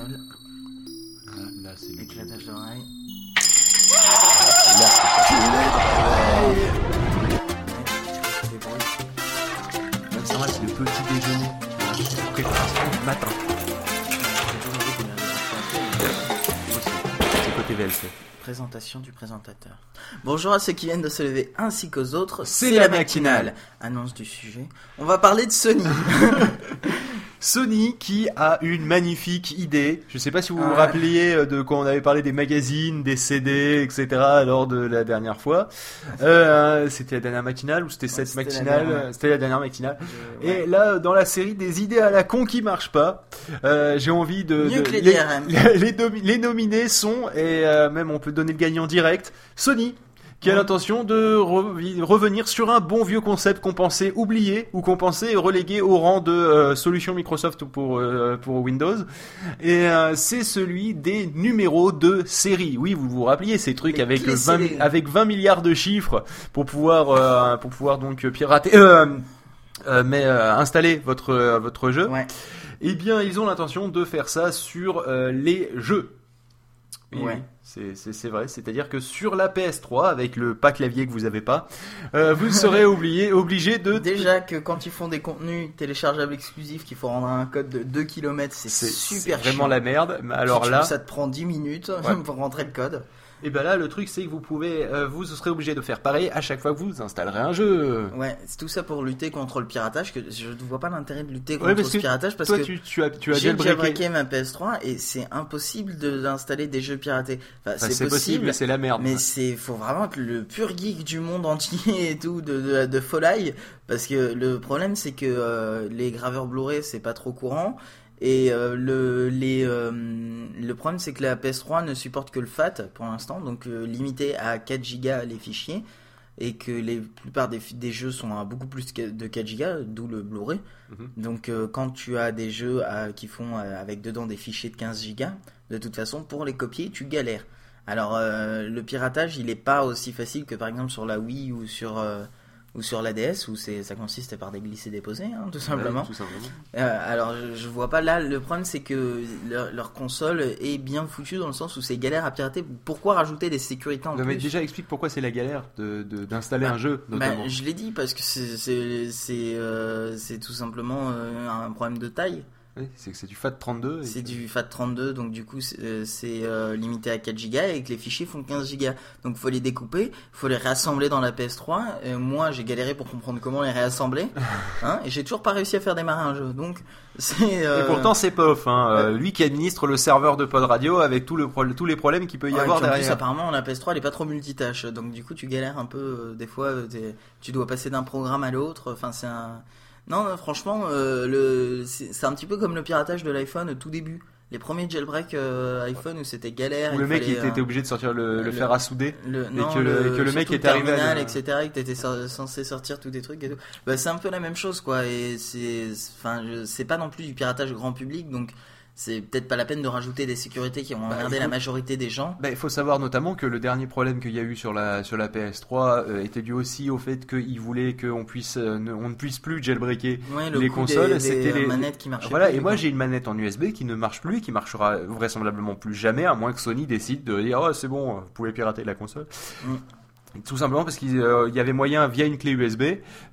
gueule. Ah, là, c'est le Éclatage d'oreille. Là, ça va, c'est le petit déjeuner. Préparation du matin. C'est côté VLC. Présentation du présentateur. Bonjour à ceux qui viennent de se lever ainsi qu'aux autres. C'est la matinale. Annonce du sujet. On va parler de Sony. Sony qui a une magnifique idée. Je sais pas si vous vous rappeliez euh, de quand on avait parlé des magazines, des CD, etc. lors de la dernière fois. Euh, c'était la dernière matinale ou c'était cette matinale euh, C'était la dernière matinale. Euh, ouais. Et là, dans la série des idées à la con qui marchent pas, euh, j'ai envie de, Mieux de- que les les, les nominés sont et euh, même on peut donner le gagnant direct. Sony. Qui a Ouais. l'intention de revenir sur un bon vieux concept qu'on pensait oublié ou qu'on pensait relégué au rang de euh, solution Microsoft pour euh, pour Windows et euh, c'est celui des numéros de série. Oui, vous vous rappeliez ces trucs Les avec clés 20 CD. avec 20 milliards de chiffres pour pouvoir euh, pour pouvoir donc pirater euh, euh, mais euh, installer votre votre jeu. Ouais. Eh bien, ils ont l'intention de faire ça sur euh, les jeux. Oui, Ouais. oui, c'est- vrai. C'est-à-dire que sur la PS3, avec le pas clavier que vous avez pas, euh, vous serez oublié, obligé de. Déjà que quand ils font des contenus téléchargeables exclusifs qu'il faut rendre un code de 2 km, c'est super c'est vraiment chiant. la merde. Mais alors là, ça te prend 10 minutes Ouais. pour rentrer le code. Et ben là, le truc c'est que vous pouvez, euh, vous serez obligé de faire pareil à chaque fois que vous installerez un jeu. Ouais, c'est tout ça pour lutter contre le piratage. Que je ne vois pas l'intérêt de lutter contre que piratage parce Toi, que tu, tu as, tu as j'ai jailbreaké. ma PS3 et c'est impossible de- d'installer des jeux piratés. Enfin, Enfin, c'est possible, mais c'est la merde. mais c'est faut vraiment être le pur geek du monde entier et tout de de, de folie parce que le problème c'est que euh, les graveurs Blu-ray c'est pas trop courant et euh, le les euh, le problème c'est que la PS3 ne supporte que le FAT pour l'instant donc euh, limité à 4 Go les fichiers et que les plupart des, des jeux sont à beaucoup plus de 4 Go d'où le Blu-ray Mhm. donc quand tu as des jeux à- qui font avec dedans des fichiers de 15 Go de toute façon pour les copier tu galères alors le piratage il est pas aussi facile que par exemple sur la Wii ou sur ou sur la DS où c'est ça consiste par des glisser déposer hein, tout simplement Ouais, tout simplement. euh, alors, je, je vois pas là. Le problème, c'est que leur, leur console est bien foutue dans le sens où c'est galère à pirater. Pourquoi rajouter des sécurités en Non, mais déjà explique pourquoi c'est la galère de d'installer Bah, un jeu Bah, notamment. je l'ai dit parce que c'est c'est euh, tout simplement euh, un problème de taille. Oui, c'est que c'est du FAT 32. et C'est que- du FAT32, donc du coup c'est euh, limité à 4 Go et que les fichiers font 15 Go. Donc faut les découper, faut les réassembler dans la PS3. Euh, moi j'ai galéré pour comprendre comment les réassembler, hein, et j'ai toujours pas réussi à faire démarrer un jeu. Donc c'est. euh, Et pourtant, c'est Pof, hein, euh, lui qui administre le serveur de Pod Radio avec tout le pro- tous les problèmes qu'il peut y Ouais, avoir en plus, derrière. apparemment, la PS3 elle est pas trop multitâche, donc du coup tu galères un peu. des fois, tu dois passer d'un programme à l'autre. Enfin, c'est un. Non, non, franchement, euh, le c'est un petit peu comme le piratage de l'iPhone au tout début. Les premiers jailbreak euh, iPhone où c'était galère. Où le mec fallait, était euh, obligé de sortir le, le le- fer à souder. le, non, que le- et que le mec était arrivé à etc. Et que t'étais so- censé sortir tous des trucs et tout. Bah, c'est un peu la même chose, quoi. Et c'est, enfin, c'est pas non plus du piratage grand public, donc c'est peut-être pas la peine de rajouter des sécurités qui vont Bah, emmerder la majorité des gens. Bah, il faut savoir notamment que le dernier problème qu'il y a eu sur la sur la PS3 euh, était dû aussi au fait qu'ils voulaient qu'on puisse euh, ne- on ne puisse plus jailbreaker. Ouais, le les consoles, c'était les- manettes qui marchaient. Voilà, plus, et moi j'ai une manette en USB qui ne marche plus et qui marchera vraisemblablement plus jamais à moins que Sony décide de dire oh c'est bon, vous pouvez pirater la console. Mm. Tout simplement parce qu'il euh, y avait moyen via une clé USB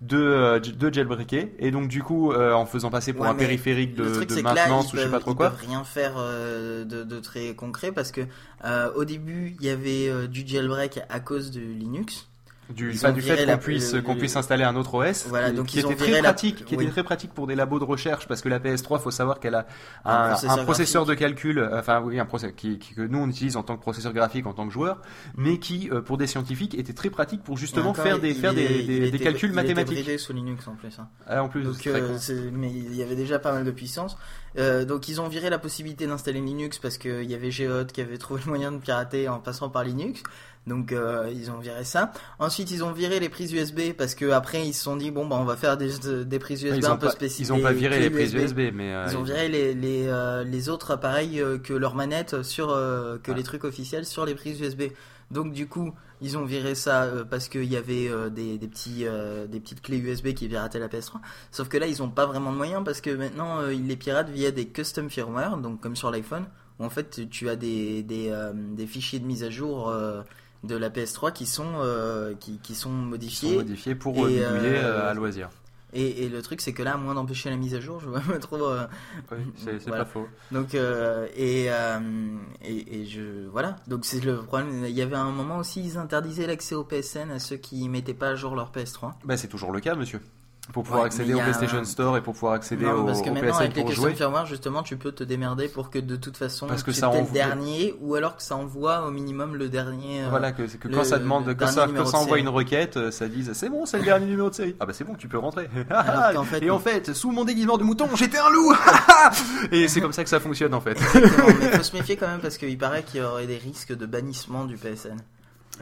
de euh, de jailbreaker et donc du coup euh, en faisant passer pour Ouais, un périphérique de, truc, de c'est que là, maintenance ou je sais pas trop ils quoi. peuvent rien faire de, de très concret parce que au début, il y avait du jailbreak à cause de Linux. Du, Ils fait qu'on puisse, qu'on puisse installer un autre OS, Voilà, qui, donc qui ils ont était très la- pratique, qui oui. était très pratique pour des labos de recherche, parce que la PS3, faut savoir qu'elle a Un un, un processeur de calcul, euh, enfin oui, un processeur qui, qui- que nous on utilise en tant que processeur graphique, en tant que joueur, mais qui, euh, pour des scientifiques, était très pratique pour justement encore, faire des, faire est- des, des, des était- calculs il était mathématiques. bridé sous Linux en plus. hein. Ah, en plus, Donc, très euh, mais il y avait déjà pas mal de puissance. Euh, donc ils ont viré la possibilité d'installer Linux parce qu'il y avait Geode qui avait trouvé le moyen de pirater en passant par Linux. Donc euh, ils ont viré ça. Ensuite ils ont viré les prises USB parce que après ils se sont dit bon bah on va faire des, des prises USB Ils un peu spécifiques. ils ont pas viré les prises USB, mais euh, Ils ont viré les, les, euh, les autres appareils euh, que leurs manettes sur euh, que Ah. les trucs officiels sur les prises USB. Donc du coup ils ont viré ça euh, parce qu'il y avait euh, des, des petits euh, des petites clés USB qui pirataient la PS3. Sauf que là ils ont pas vraiment de moyens parce que maintenant euh, ils les piratent via des custom firmware donc comme sur l'iPhone où en fait tu as des des, euh, des fichiers de mise à jour euh, de la PS3 qui sont euh, qui, qui sont modifiés pour et, euh, bidouiller euh, euh, à loisir. et, et le truc c'est que là à moins d'empêcher la mise à jour je vois pas trop euh, Oui, c'est Voilà. pas faux. donc et, et et je voilà donc c'est le problème il y avait un moment aussi ils interdisaient l'accès au PSN à ceux qui mettaient pas à jour leur PS3 Bah, c'est toujours le cas, monsieur. Pour pouvoir Ouais, accéder au il PlayStation un- Store et pour pouvoir accéder non au, parce que au maintenant PSN avec les pour custom jouer. firmware justement tu peux te démerder pour que de toute façon Parce que tu ça aies le envoie- dernier ou alors que ça envoie au minimum le dernier euh, Voilà, que, que le- quand ça demande, quand ça, quand envoie une requête, euh, ça dise c'est bon, c'est le dernier numéro de série. Ah bah c'est bon, tu peux rentrer. Qu'en fait, et en fait, sous mon déguisement de mouton, j'étais un loup. et c'est comme ça que ça fonctionne en fait. Mais faut se méfier quand même parce qu'il paraît qu'il y aurait des risques de bannissement du PSN.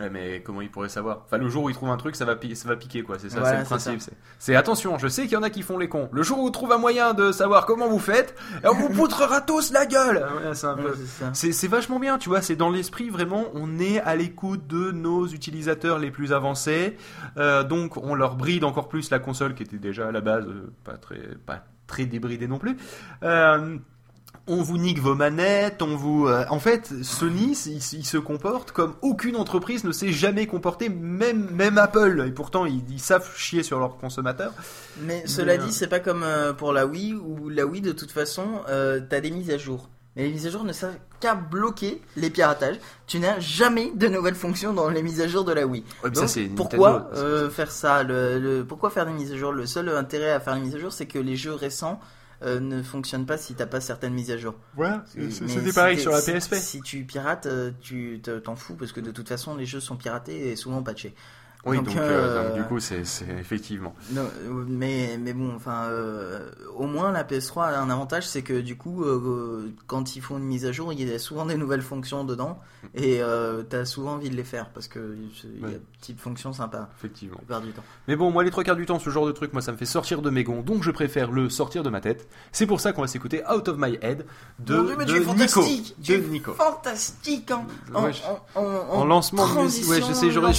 Ouais, mais comment il pourrait savoir? Enfin, le jour où il trouve un truc, ça va, pi- ça va piquer, quoi. C'est ça, Voilà, c'est le principe. C'est- attention, je sais qu'il y en a qui font les cons. Le jour où on trouve un moyen de savoir comment vous faites, on vous poutrera tous la gueule Ouais, c'est un peu- Ouais, c'est vachement bien, tu vois, c'est dans l'esprit vraiment, on est à l'écoute de nos utilisateurs les plus avancés, Euh, donc on leur bride encore plus la console qui était déjà à la base euh, pas très, pas très débridée non plus. Euh, on vous nique vos manettes, on vous... euh, en fait, Sony, il, il se comporte comme aucune entreprise ne s'est jamais comporté, même, même Apple, et pourtant ils, ils savent chier sur leurs consommateurs. Mais cela euh, dit, c'est pas comme euh, pour la Wii où la Wii de toute façon, euh, t'as des mises à jour. Mais les mises à jour ne servent qu'à bloquer les piratages. Tu n'as jamais de nouvelles fonctions dans les mises à jour de la Wii. Ouais, ça, pourquoi Nintendo. euh, faire ça? Le, le- Pourquoi faire des mises à jour? Le seul intérêt à faire les mises à jour, c'est que les jeux récents euh, ne fonctionnent pas si t'as pas certaines mises à jour. Voilà, Mais c'était si pareil sur la si- PSP. Si tu pirates, euh, tu te- t'en fous parce que de toute façon, les jeux sont piratés et souvent patchés. Oui, Donc, donc, euh, euh, donc, du coup, c'est effectivement. Non, euh, mais mais bon, enfin, euh, au moins la PS3 a un avantage, c'est que du coup, euh, quand ils font une mise à jour, il y a souvent des nouvelles fonctions dedans, et euh, t'as souvent envie de les faire parce que il y a Ouais. des petites fonctions sympas Effectivement. la du temps. Mais bon, moi, les trois quarts du temps, ce genre de truc, moi, ça me fait sortir de mes gonds, donc je préfère le sortir de ma tête. C'est pour ça qu'on va s'écouter Out of My Head de, Dieu, de tu Nico. fantastique, tu De Nico. fantastique en, en, Ouais, en, en- En lancement de musique, ouais, je sais, j'aurais,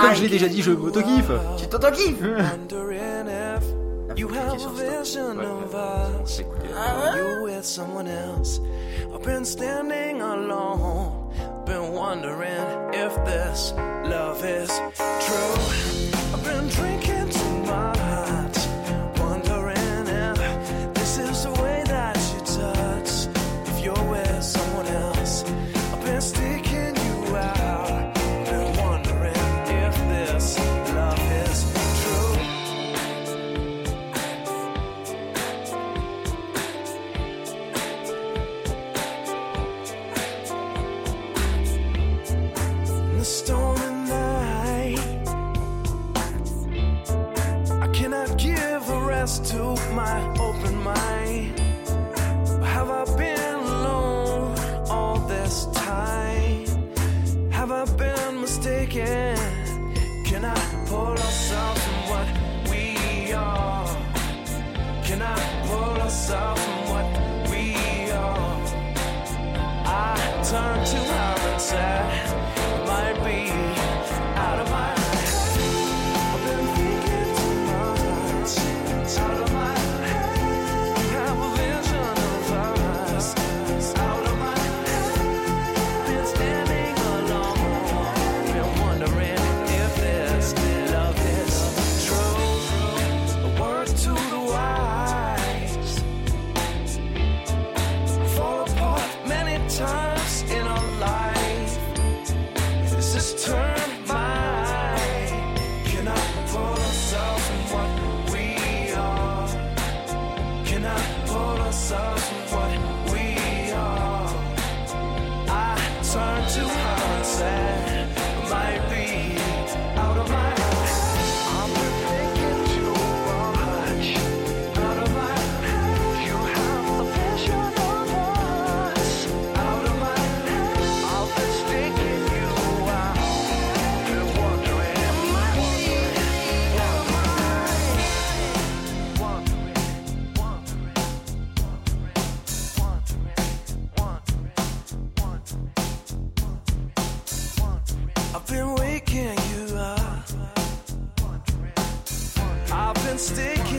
comme je l'ai déjà dit, je m'auto-kiffe. Tu t'auto-kiffes Wondering if you cliquer have sur a stop. vision Ouais, of ouais, us. écoutez. Are you with someone else? I've been standing alone, been wondering if this love is true. Can I pull ourselves from what we are? Can I pull ourselves from what we are? I turn to her and say. stick